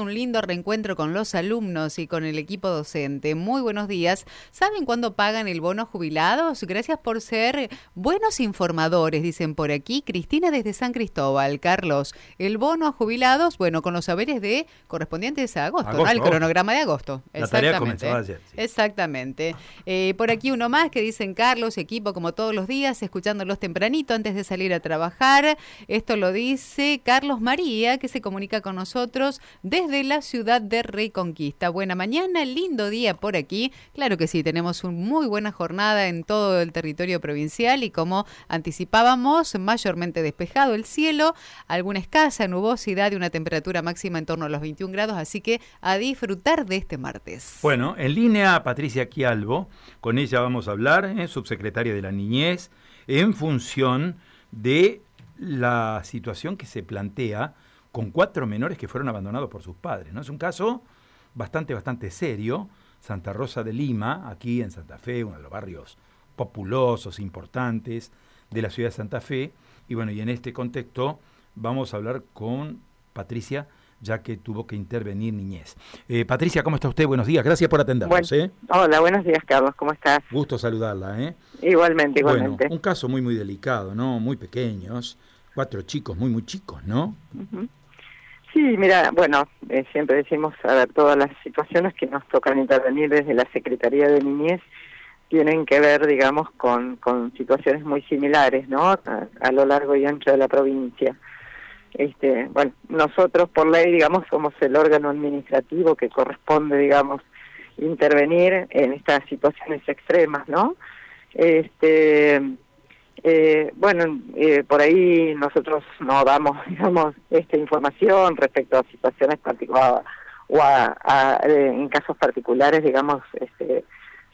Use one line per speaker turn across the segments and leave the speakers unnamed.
Un lindo reencuentro con los alumnos y con el equipo docente. Muy buenos días. ¿Saben cuándo pagan el bono jubilados? Gracias por ser buenos informadores, dicen por aquí. Cristina desde San Cristóbal. Carlos, el bono a jubilados, bueno, con los saberes de correspondientes a agosto, ¿no? El cronograma de agosto.
La tarea comenzó ayer.
Exactamente. Eh, por aquí uno más que dicen Carlos, equipo como todos los días, escuchándolos tempranito antes de salir a trabajar. Esto lo dice Carlos María, que se comunica con nosotros desde de la ciudad de Reconquista. Buena mañana, lindo día por aquí. Claro que sí, tenemos una muy buena jornada en todo el territorio provincial y como anticipábamos, mayormente despejado el cielo, alguna escasa nubosidad y una temperatura máxima en torno a los 21 grados, así que a disfrutar de este martes.
Bueno, en línea Patricia Quialvo, con ella vamos a hablar, ¿eh? subsecretaria de la Niñez, en función de la situación que se plantea con cuatro menores que fueron abandonados por sus padres. ¿no? Es un caso bastante, bastante serio. Santa Rosa de Lima, aquí en Santa Fe, uno de los barrios populosos, importantes de la ciudad de Santa Fe. Y bueno, y en este contexto vamos a hablar con Patricia, ya que tuvo que intervenir niñez. Eh, Patricia, ¿cómo está usted? Buenos días, gracias por atendernos. ¿eh?
Hola, buenos días, Carlos, ¿cómo estás?
Gusto saludarla. ¿eh?
Igualmente, igualmente.
Bueno, un caso muy, muy delicado, ¿no? Muy pequeños, cuatro chicos, muy, muy chicos, ¿no?
Sí, mira, bueno, eh, siempre decimos, a ver, todas las situaciones que nos tocan intervenir desde la Secretaría de Niñez tienen que ver, digamos, con, con situaciones muy similares, ¿no? A, lo largo y ancho de la provincia. Este, bueno, nosotros por ley, digamos, somos el órgano administrativo que corresponde, digamos, intervenir en estas situaciones extremas, ¿no? Este, eh, bueno, eh, por ahí nosotros no damos, digamos, esta información respecto a situaciones particulares o a, eh, en casos particulares, digamos, este,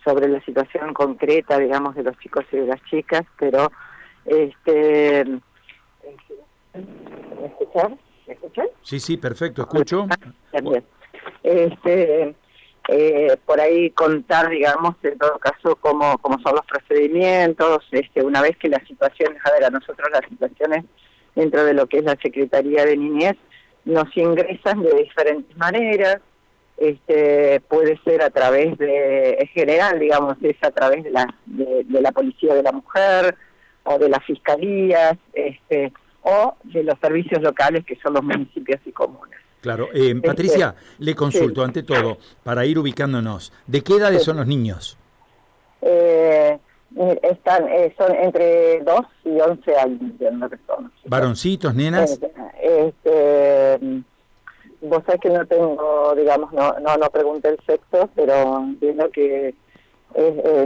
sobre la situación concreta, digamos, de los chicos y de las chicas, pero, este, ¿me escuchan? ¿Me escuchan?
Sí, sí, perfecto, escucho.
Ah, este, eh, por ahí contar, digamos, en todo caso, cómo, cómo son los procedimientos, este, una vez que las situaciones, a ver, a nosotros las situaciones dentro de lo que es la Secretaría de Niñez nos ingresan de diferentes maneras, este, puede ser a través de, en general, digamos, es a través de la, de, de la Policía de la Mujer o de las Fiscalías, este, o de los servicios locales que son los municipios y comunes.
Claro. Eh, este, Patricia, le consulto ante todo, para ir ubicándonos, ¿de qué edades son los niños?
Eh, están, eh, son entre 2 y 11 años, son.
¿Varoncitos, nenas?
Este, vos sabés que no tengo, digamos, no, no, no pregunté el sexo, pero entiendo que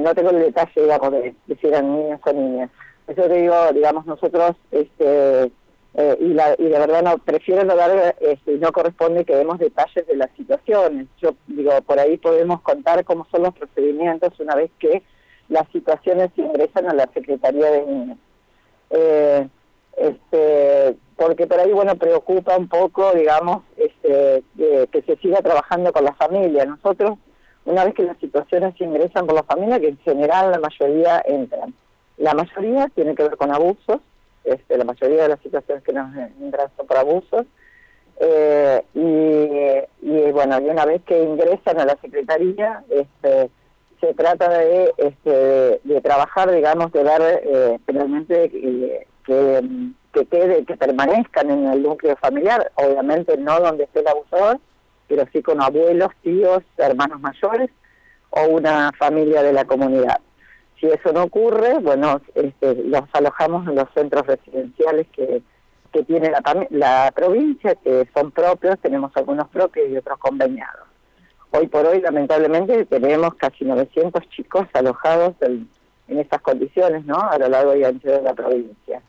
no tengo el detalle, digamos, de, de si eran niños o niñas. Eso te digo, digamos, nosotros este, eh, y, la, y de verdad no prefiero no dar este, no corresponde que demos detalles de las situaciones. Yo digo por ahí podemos contar cómo son los procedimientos una vez que las situaciones ingresan a la secretaría de niños eh, este porque por ahí bueno preocupa un poco digamos este que se siga trabajando con la familia. Nosotros una vez que las situaciones ingresan por la familia que en general la mayoría entran. La mayoría tiene que ver con abusos este, la mayoría de las situaciones que nos son por abusos. Eh, y, bueno, y una vez que ingresan a la Secretaría, este, se trata de, este, de, trabajar, digamos, de dar eh, finalmente que, que, quede, que permanezcan en el núcleo familiar, obviamente no donde esté el abusador, pero sí con abuelos, tíos, hermanos mayores o una familia de la comunidad. Si eso no ocurre, bueno, este, los alojamos en los centros residenciales que, tiene la, provincia, que son propios, tenemos algunos propios y otros conveniados. Hoy por hoy, lamentablemente, tenemos casi 900 chicos alojados en, en estas condiciones, ¿no? A lo largo y ancho de la provincia.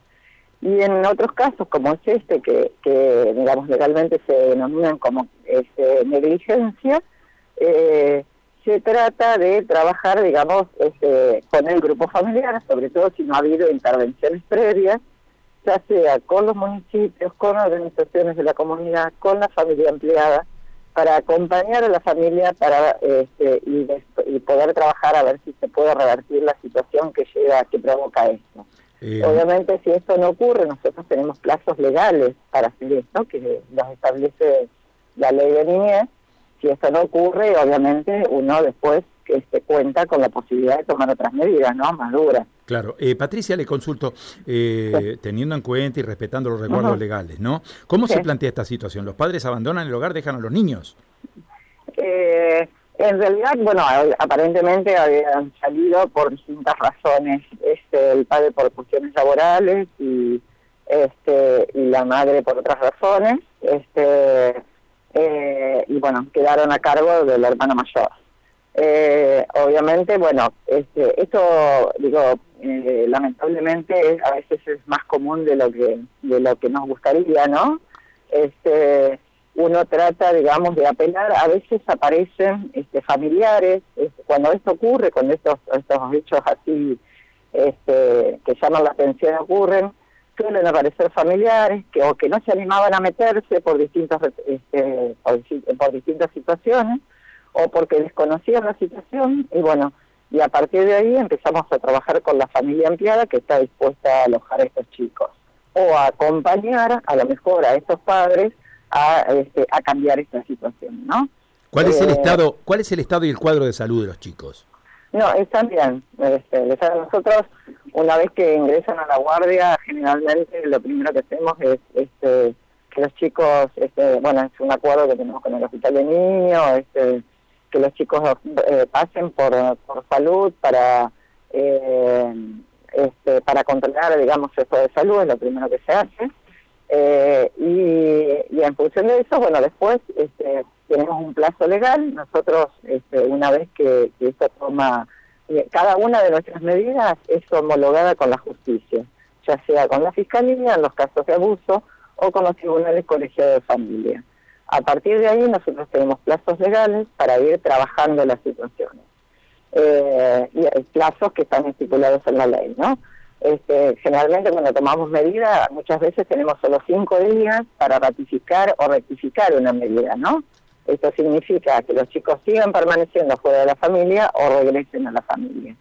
Y en otros casos, como es este, que, que digamos, legalmente se denominan como este, negligencia, eh, se trata de trabajar, digamos, este, con el grupo familiar, sobre todo si no ha habido intervenciones previas, ya sea con los municipios, con organizaciones de la comunidad, con la familia empleada, para acompañar a la familia para este, y, poder trabajar a ver si se puede revertir la situación que llega, que provoca esto. Eh, Obviamente, si esto no ocurre, nosotros tenemos plazos legales para hacer esto, que los establece la ley de niñez. Si esto no ocurre, obviamente uno después este, cuenta con la posibilidad de tomar otras medidas, ¿no? Más duras.
Claro. Eh, Patricia, le consulto, eh, teniendo en cuenta y respetando los resguardos legales, ¿no? ¿Cómo se plantea esta situación? ¿Los padres abandonan el hogar, dejan a los niños?
Eh, en realidad, bueno, aparentemente habían salido por distintas razones. Este, el padre por cuestiones laborales y este y la madre por otras razones. Este eh, y bueno, quedaron a cargo del hermano mayor. Eh, obviamente, bueno, este, esto, digo, eh, lamentablemente a veces es más común de lo que de lo que nos gustaría, ¿no? Este, uno trata, digamos, de apelar, a veces aparecen este, familiares, este, cuando esto ocurre, cuando estos, estos hechos así este, que llaman la atención ocurren, suelen aparecer familiares que o que no se animaban a meterse por distintas este, por, distintas situaciones o porque desconocían la situación y bueno y a partir de ahí empezamos a trabajar con la familia empleada que está dispuesta a alojar a estos chicos o a acompañar a lo mejor a estos padres a, este, a cambiar esta situación, ¿no?
¿Cuál es el eh, estado, cuál es el estado y el cuadro de salud de los chicos?
No, están bien. Este, nosotros, una vez que ingresan a la guardia, generalmente lo primero que hacemos es este, que los chicos, este, bueno, es un acuerdo que tenemos con el hospital de niños, este, que los chicos eh, pasen por, por salud para eh, este, para controlar, digamos, eso de salud, es lo primero que se hace. Eh, y, en función de eso, bueno, después este, tenemos un plazo legal. Nosotros, este, una vez que, esto toma, eh, cada una de nuestras medidas es homologada con la justicia, ya sea con la fiscalía en los casos de abuso o con los tribunales colegiados de familia. A partir de ahí nosotros tenemos plazos legales para ir trabajando las situaciones. Eh, y hay plazos que están estipulados en la ley, ¿no? Este, generalmente cuando tomamos medidas, muchas veces tenemos solo cinco días para ratificar o rectificar una medida, ¿no? Esto significa que los chicos sigan permaneciendo fuera de la familia o regresen a la familia.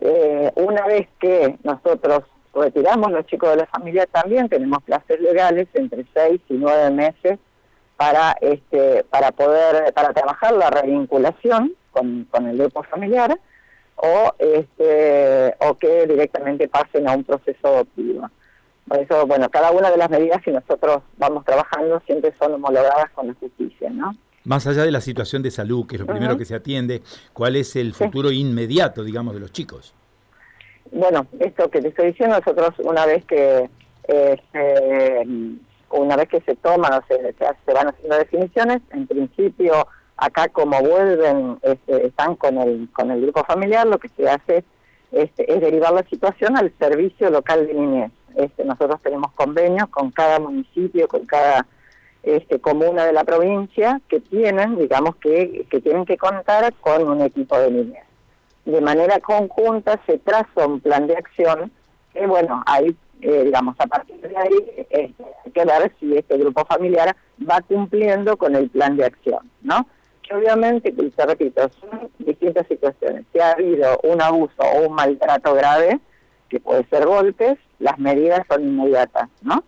Eh, una vez que nosotros retiramos los chicos de la familia, también tenemos plazos legales entre seis y nueve meses para este para poder para trabajar la revinculación con, con el grupo familiar o, este, o que directamente pasen a un proceso adoptivo. Por eso, bueno, cada una de las medidas que nosotros vamos trabajando siempre son homologadas con la justicia, ¿no?
Más allá de la situación de salud, que es lo primero que se atiende, ¿cuál es el futuro inmediato, digamos, de los chicos?
Bueno, esto que te estoy diciendo, nosotros una vez que este, una vez que se toman o se, se van haciendo definiciones, en principio Acá como vuelven, este, están con el, con el grupo familiar, lo que se hace este, es derivar la situación al servicio local de niñez. Este, nosotros tenemos convenios con cada municipio, con cada este, comuna de la provincia que tienen, digamos, que, que tienen que contar con un equipo de niñez. De manera conjunta se traza un plan de acción que, bueno, ahí, eh, digamos, a partir de ahí este, hay que ver si este grupo familiar va cumpliendo con el plan de acción, ¿no? obviamente, te repito, son distintas situaciones. Si ha habido un abuso o un maltrato grave, que puede ser golpes, las medidas son inmediatas, ¿no?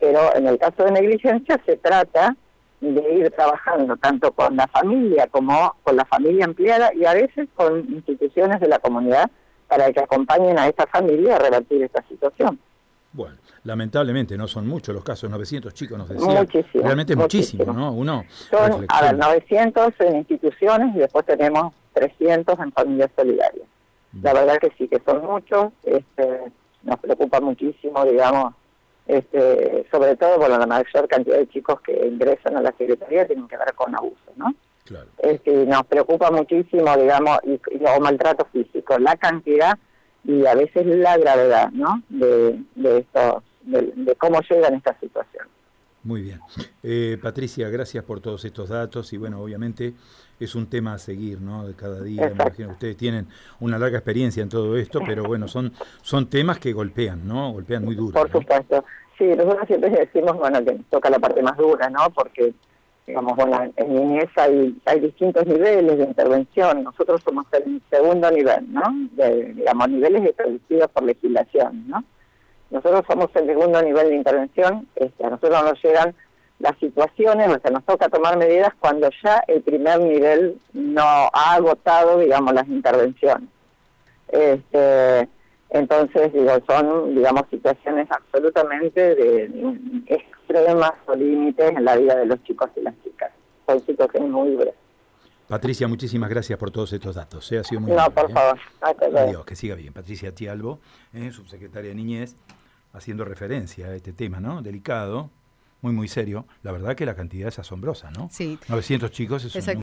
Pero en el caso de negligencia se trata de ir trabajando tanto con la familia como con la familia empleada y a veces con instituciones de la comunidad para que acompañen a esta familia a revertir esta situación.
Bueno, lamentablemente no son muchos los casos, 900 chicos nos decían. Muchísimo. Realmente muchísimo, ¿no? Uno
son, a ver, 900 en instituciones y después tenemos 300 en familias solidarias. La verdad que sí, que son muchos, este, nos preocupa muchísimo, digamos, este, sobre todo, bueno, la mayor cantidad de chicos que ingresan a la Secretaría tienen que ver con abuso, ¿no? Claro. Este, nos preocupa muchísimo, digamos, y, y, o maltrato físico, la cantidad y a veces la gravedad ¿no? de, de, esto, de, cómo llegan a esta situación.
Muy bien. Eh, Patricia, gracias por todos estos datos y bueno, obviamente es un tema a seguir, ¿no? De cada día. Me imagino que ustedes tienen una larga experiencia en todo esto, pero bueno, son son temas que golpean, ¿no? Golpean muy duro.
Por supuesto. Sí, nosotros siempre decimos, bueno, que toca la parte más dura, ¿no? Porque digamos, bueno, en niñez hay, hay distintos niveles de intervención. Nosotros somos el segundo nivel, ¿no? De, digamos, niveles establecidos por legislación, ¿no? Nosotros somos el segundo nivel de intervención. Este, a nosotros nos llegan las situaciones, o sea, nos toca tomar medidas cuando ya el primer nivel no ha agotado, digamos, las intervenciones. Este, entonces, digo, son, digamos, situaciones absolutamente de extremas o límites en la vida de los chicos y las chicas. Son situaciones muy duras.
Patricia, muchísimas gracias por todos estos datos. ¿eh? Ha sido muy
No, por
¿eh?
favor.
Adiós, que siga bien. Patricia Tialbo, ¿eh? subsecretaria de Niñez, haciendo referencia a este tema, ¿no? Delicado, muy, muy serio. La verdad que la cantidad es asombrosa, ¿no?
Sí.
900 chicos es un